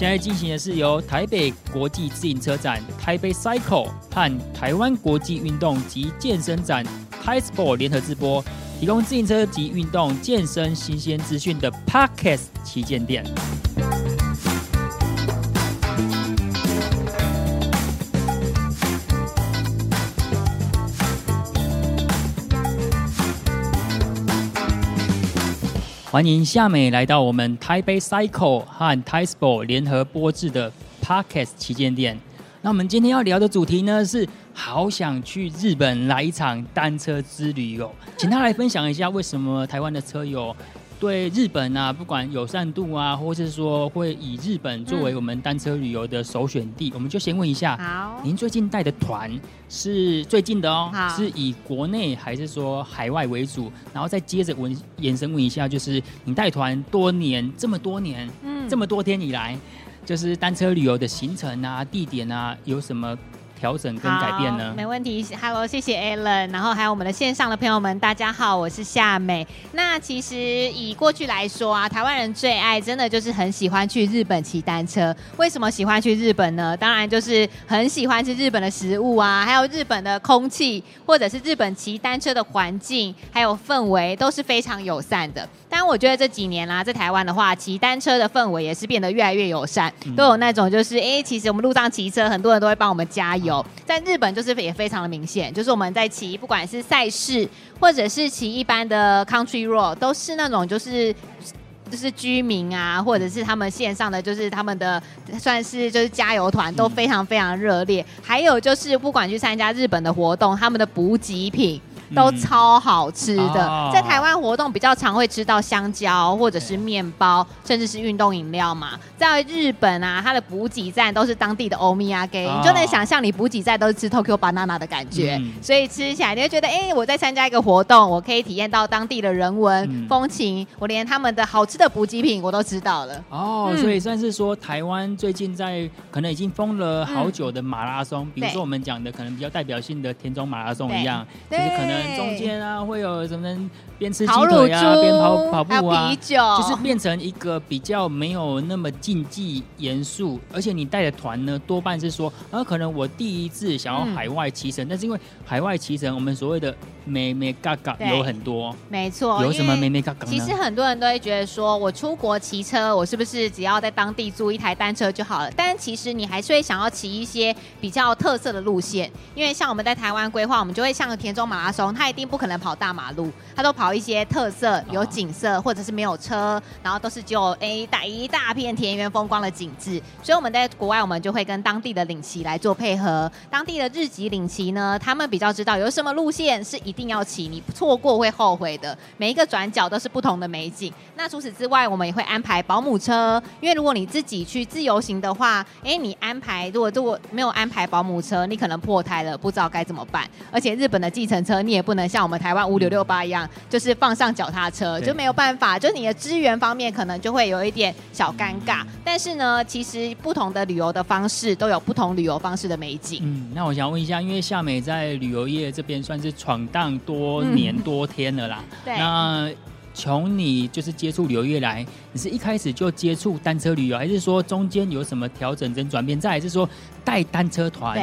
现在进行的是由台北国际自行车展、台北 Cycle 和台湾国际运动及健身展 High Sport 联合直播，提供自行车及运动健身新鲜资讯的 parkas 旗舰店。欢迎夏美来到我们台北 Cycle 和 t i s p o 联合播制的 parkas 旗舰店。那我们今天要聊的主题呢是，好想去日本来一场单车之旅哦，请他来分享一下为什么台湾的车友。对日本啊，不管友善度啊，或是说会以日本作为我们单车旅游的首选地，我们就先问一下，好，您最近带的团是最近的哦，好。是以国内还是说海外为主？然后再接着问延伸问一下，就是你带团多年，这么多年，嗯。这么多天以来，就是单车旅游的行程啊、地点啊，有什么调整跟改变呢？没问题，Hello，谢谢 Alan，然后还有我们的线上的朋友们，大家好，我是夏美。那其实以过去来说啊，台湾人最爱真的就是很喜欢去日本骑单车。为什么喜欢去日本呢？当然就是很喜欢吃日本的食物啊，还有日本的空气，或者是日本骑单车的环境，还有氛围都是非常友善的。当然，我觉得这几年啦、在台湾的话，骑单车的氛围也是变得越来越友善，都有那种就是，哎、其实我们路上骑车，很多人都会帮我们加油。在日本就是也非常的明显，就是我们在骑，不管是赛事或者是骑一般的 country road，都是那种就是。就是居民啊，或者是他们线上的，就是他们的算是就是加油团都非常非常热烈。还有就是不管去参加日本的活动，他们的补给品都嗯超好吃的。哦。在台湾活动比较常会吃到香蕉或者是面包，甚至是运动饮料嘛。在日本啊，它的补给站都是当地的欧米亚给，哦。你就能想象你补给站都是吃 Tokyo banana 的感觉，嗯。所以吃起来你会觉得，哎、我在参加一个活动，我可以体验到当地的人文、嗯。风情，我连他们的好吃的补给品我都知道了。哦，嗯。所以算是说台湾最近在可能已经封了好久的马拉松，比如说我们讲的可能比较代表性的田中马拉松一样，就对是可能中间啊会有什么边吃鸡腿啊，边跑跑步啊啤。酒，就是变成一个比较没有那么竞技严肃，而且你带的团呢，多半是说，啊，可能我第一次想要嗯海外骑乘，但是因为海外骑乘，我们所谓的美美嘎嘎有很多，没错，有什么因为美美嘎嘎呢？其实很多人都会觉得说，我出国骑车，我是不是只要在当地租一台单车就好了？但其实你还是会想要骑一些比较特色的路线，因为像我们在台湾规划，我们就会像田中马拉松，它一定不可能跑大马路，它都跑一些特色有景色，或者是没有车，然后都是只有诶大一大片田园风光的景致。所以我们在国外，我们就会跟当地的领骑来做配合。当地的日籍领骑呢，他们比较知道有什么路线是一定要骑，你错过会后悔的。每一个转角都是不同的美景。那除此之外，我们也会安排保姆车，因为如果你自己去自由行的话，哎，你安排如果如果没有安排保姆车，你可能破胎了，不知道该怎么办。而且日本的计程车，你也不能像我们台湾五六六八一样，就是放上脚踏车，就没有办法，就是你的资源方面可能就会有一点小尴尬。但是呢，其实不同的旅游的方式都有不同旅游方式的美景。嗯，那我想问一下，因为夏美在旅游业这边算是闯荡多年多天了啦。对那从你就是接触旅游业来，你是一开始就接触单车旅游，还是说中间有什么调整跟转变？再还是说带单车团。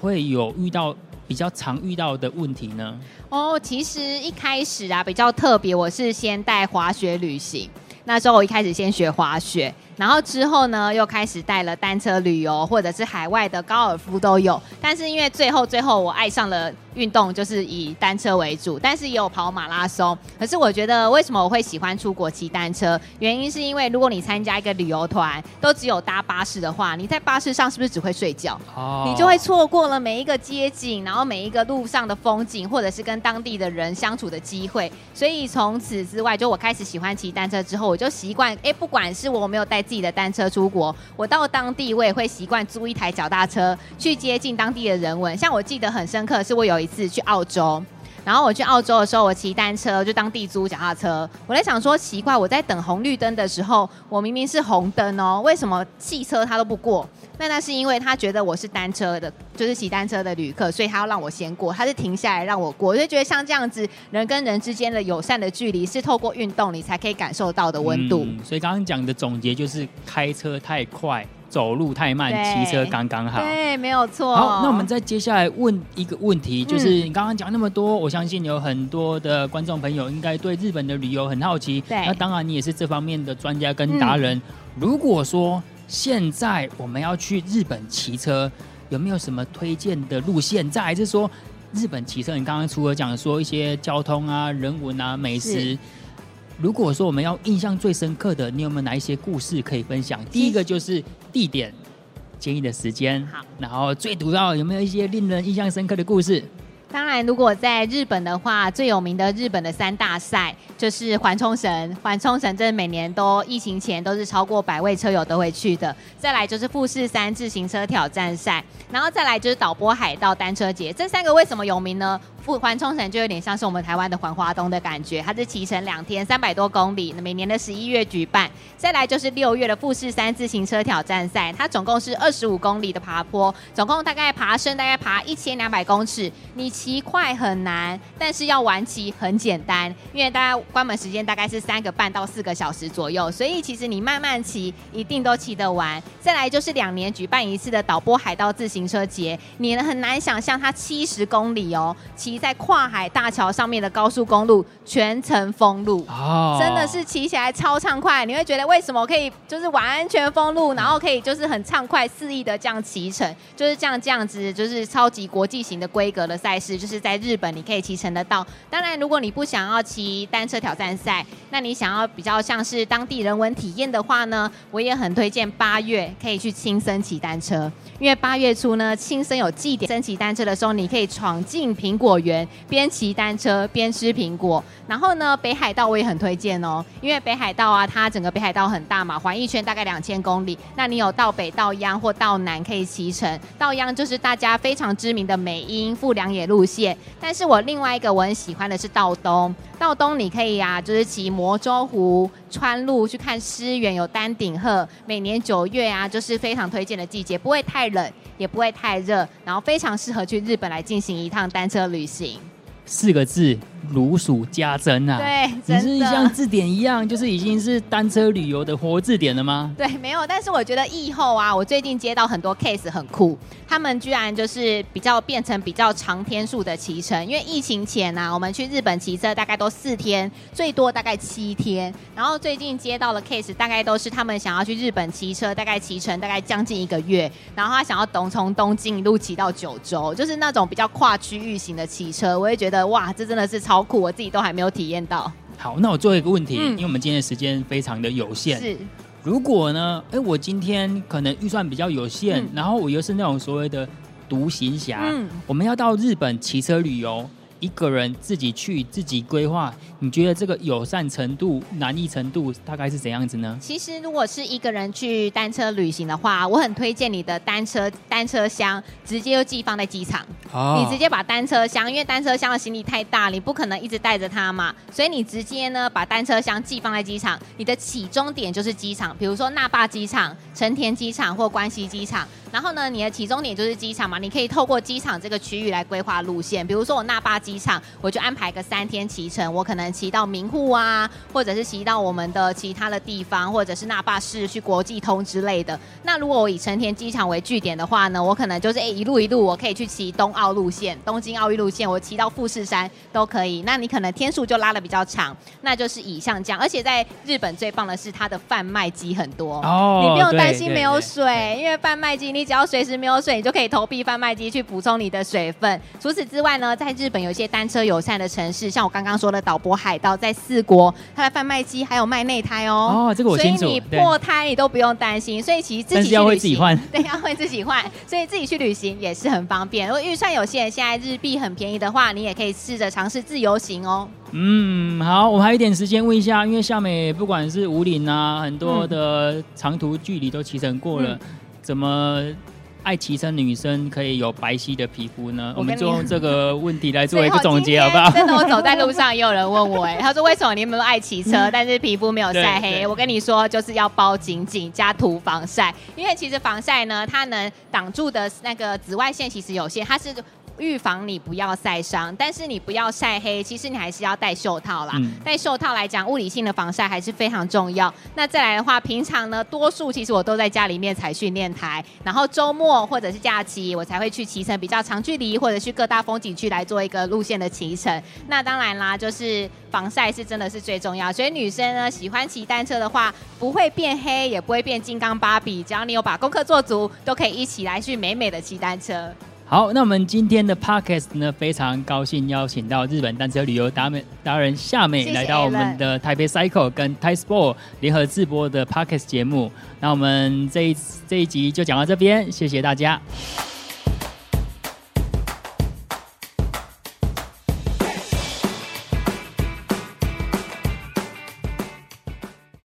会有遇到比较常遇到的问题呢？哦，其实一开始啊比较特别，我是先带滑雪旅行。那时候我一开始先学滑雪，然后之后呢又开始带了单车旅游，或者是海外的高尔夫都有。但是因为最后最后我爱上了运动，就是以单车为主，但是也有跑马拉松。可是我觉得为什么我会喜欢出国骑单车？原因是因为如果你参加一个旅游团，都只有搭巴士的话，你在巴士上是不是只会睡觉？哦你就会错过了每一个街景，然后每一个路上的风景，或者是跟当地的人相处的机会。所以从此之外，就我开始喜欢骑单车之后，我就习惯，哎，不管是我没有带自己的单车出国，我到当地我也会习惯租一台脚踏车去接近当地的人文。像我记得很深刻，是我有一次去澳洲。然后我去澳洲的时候，我骑单车就当地租脚踏车。我在想说，奇怪，我在等红绿灯的时候，我明明是红灯哦，为什么汽车它都不过？那那是因为他觉得我是单车的，就是骑单车的旅客，所以他要让我先过，他是停下来让我过。我就觉得像这样子，人跟人之间的友善的距离，是透过运动你才可以感受到的温度。所以刚刚讲的总结就是，开车太快。走路太慢，骑车刚刚好。对，没有错。好，那我们再接下来问一个问题，就是你刚刚讲那么多，我相信有很多的观众朋友应该对日本的旅游很好奇。对，那当然你也是这方面的专家跟达人。如果说现在我们要去日本骑车，有没有什么推荐的路线？再还是说日本骑车，你刚刚除了讲说一些交通啊、人文啊、美食。如果说我们要印象最深刻的，你有没有哪一些故事可以分享？第一个就是地点，建议的时间，好，然后最主要有没有一些令人印象深刻的故事？当然，如果在日本的话，最有名的日本的三大赛就是环冲绳。环冲绳这每年都疫情前都是超过百位车友都会去的。再来就是富士山自行车挑战赛，然后再来就是导播海道单车节。这三个为什么有名呢？富环冲绳就有点像是我们台湾的环花东的感觉，它是骑乘两天，三百多公里，每年的十一月举办。再来就是六月的富士山自行车挑战赛，它总共是二十五公里的爬坡，总共大概爬升大概爬一千两百公尺。你骑快很难，但是要玩骑很简单，因为大家关门时间大概是三个半到四个小时左右，所以其实你慢慢骑一定都骑得完。再来就是两年举办一次的导播海盗自行车节，你很难想象它七十公里哦，骑。在跨海大桥上面的高速公路全程封路，真的是骑起来超畅快。你会觉得为什么可以就是完全封路，然后可以就是很畅快肆意的这样骑乘，就是这样这样子，就是超级国际型的规格的赛事，就是在日本你可以骑乘得到。当然，如果你不想要骑单车挑战赛，那你想要比较像是当地人文体验的话呢，我也很推荐八月可以去青森骑单车，因为八月初呢，青森有祭典，升骑单车的时候，你可以闯进苹果园。边骑单车边吃苹果，然后呢，北海道我也很推荐哦，因为北海道啊，它整个北海道很大嘛，环一圈大概两千公里，那你有到北到央或到南可以骑乘，到央就是大家非常知名的美英富良野路路线，但是我另外一个我很喜欢的是道东，道东你可以啊，就是骑摩州湖川路去看诗园，有丹顶鹤，每年九月啊，就是非常推荐的季节，不会太冷。也不会太热，然后非常适合去日本来进行一趟单车旅行。四个字。如数家珍啊！对，你是像字典一样，就是已经是单车旅游的活字典了吗？对，没有。但是我觉得疫后啊，我最近接到很多 case 很酷，他们居然就是比较变成比较长天数的骑乘。因为疫情前呢，我们去日本骑车大概都四天，最多大概七天。然后最近接到的 case 大概都是他们想要去日本骑车，大概骑乘大概将近一个月，然后他想要东从东京一路骑到九州，就是那种比较跨区域型的骑车。我也觉得哇，这真的是超。酷，我自己都还没有体验到。好，那我最后一个问题，因为我们今天的时间非常的有限。是，如果呢？哎，我今天可能预算比较有限，然后我又是那种所谓的独行侠，我们要到日本骑车旅游。一个人自己去自己规划，你觉得这个友善程度、难易程度大概是怎样子呢？其实如果是一个人去单车旅行的话，我很推荐你的单车单车箱直接就寄放在机场。哦。你直接把单车箱，因为单车箱的行李太大，你不可能一直带着它嘛，所以你直接呢把单车箱寄放在机场，你的起终点就是机场，比如说那霸机场、成田机场或关西机场。然后呢，你的起终点就是机场嘛，你可以透过机场这个区域来规划路线。比如说我那霸机场，我就安排个三天骑乘，我可能骑到名护啊，或者是骑到我们的其他的地方，或者是那霸市去国际通之类的。那如果我以成田机场为据点的话呢，我可能就是诶一路一路，我可以去骑东奥路线、东京奥运路线，我骑到富士山都可以。那你可能天数就拉的比较长，那就是以上这样。而且在日本最棒的是它的贩卖机很多，哦，你不用担心没有水，因为贩卖机。你只要随时没有水，你就可以投币贩卖机去补充你的水分。除此之外呢，在日本有一些单车友善的城市，像我刚刚说的岛波海盗，在四国，它的贩卖机还有卖内胎哦。哦，这个我清楚。所以你破胎你都不用担心。所以其实自己要会自己换，对，要会自己换。所以自己去旅行也是很方便。如果预算有限，现在日币很便宜的话，你也可以试着尝试自由行哦。嗯，好，我还有一点时间问一下，因为夏美不管是五岭啊，很多的长途距离都骑乘过了。怎么爱骑车女生可以有白皙的皮肤呢？我们就用这个问题来做一个 总结，好不好？真的，我走在路上也有人问我，哎，他说为什么你们都爱骑车，但是皮肤没有晒黑？我跟你说，就是要包紧紧加涂防晒，因为其实防晒呢，它能挡住的那个紫外线其实有限，它是。预防你不要晒伤，但是你不要晒黑，其实你还是要戴袖套啦。嗯戴袖套来讲，物理性的防晒还是非常重要。那再来的话，平常呢，多数其实我都在家里面踩训练台，然后周末或者是假期，我才会去骑乘比较长距离，或者去各大风景区来做一个路线的骑乘。那当然啦，就是防晒是真的是最重要。所以女生呢，喜欢骑单车的话，不会变黑，也不会变金刚芭比，只要你有把功课做足，都可以一起来去美美的骑单车。好，那我们今天的 podcast 呢，非常高兴邀请到日本单车旅游达美达人夏美来到我们的台北 Cycle 跟 Thai Sport 联合直播的 podcast 节目。那我们这一这一集就讲到这边，谢谢大家。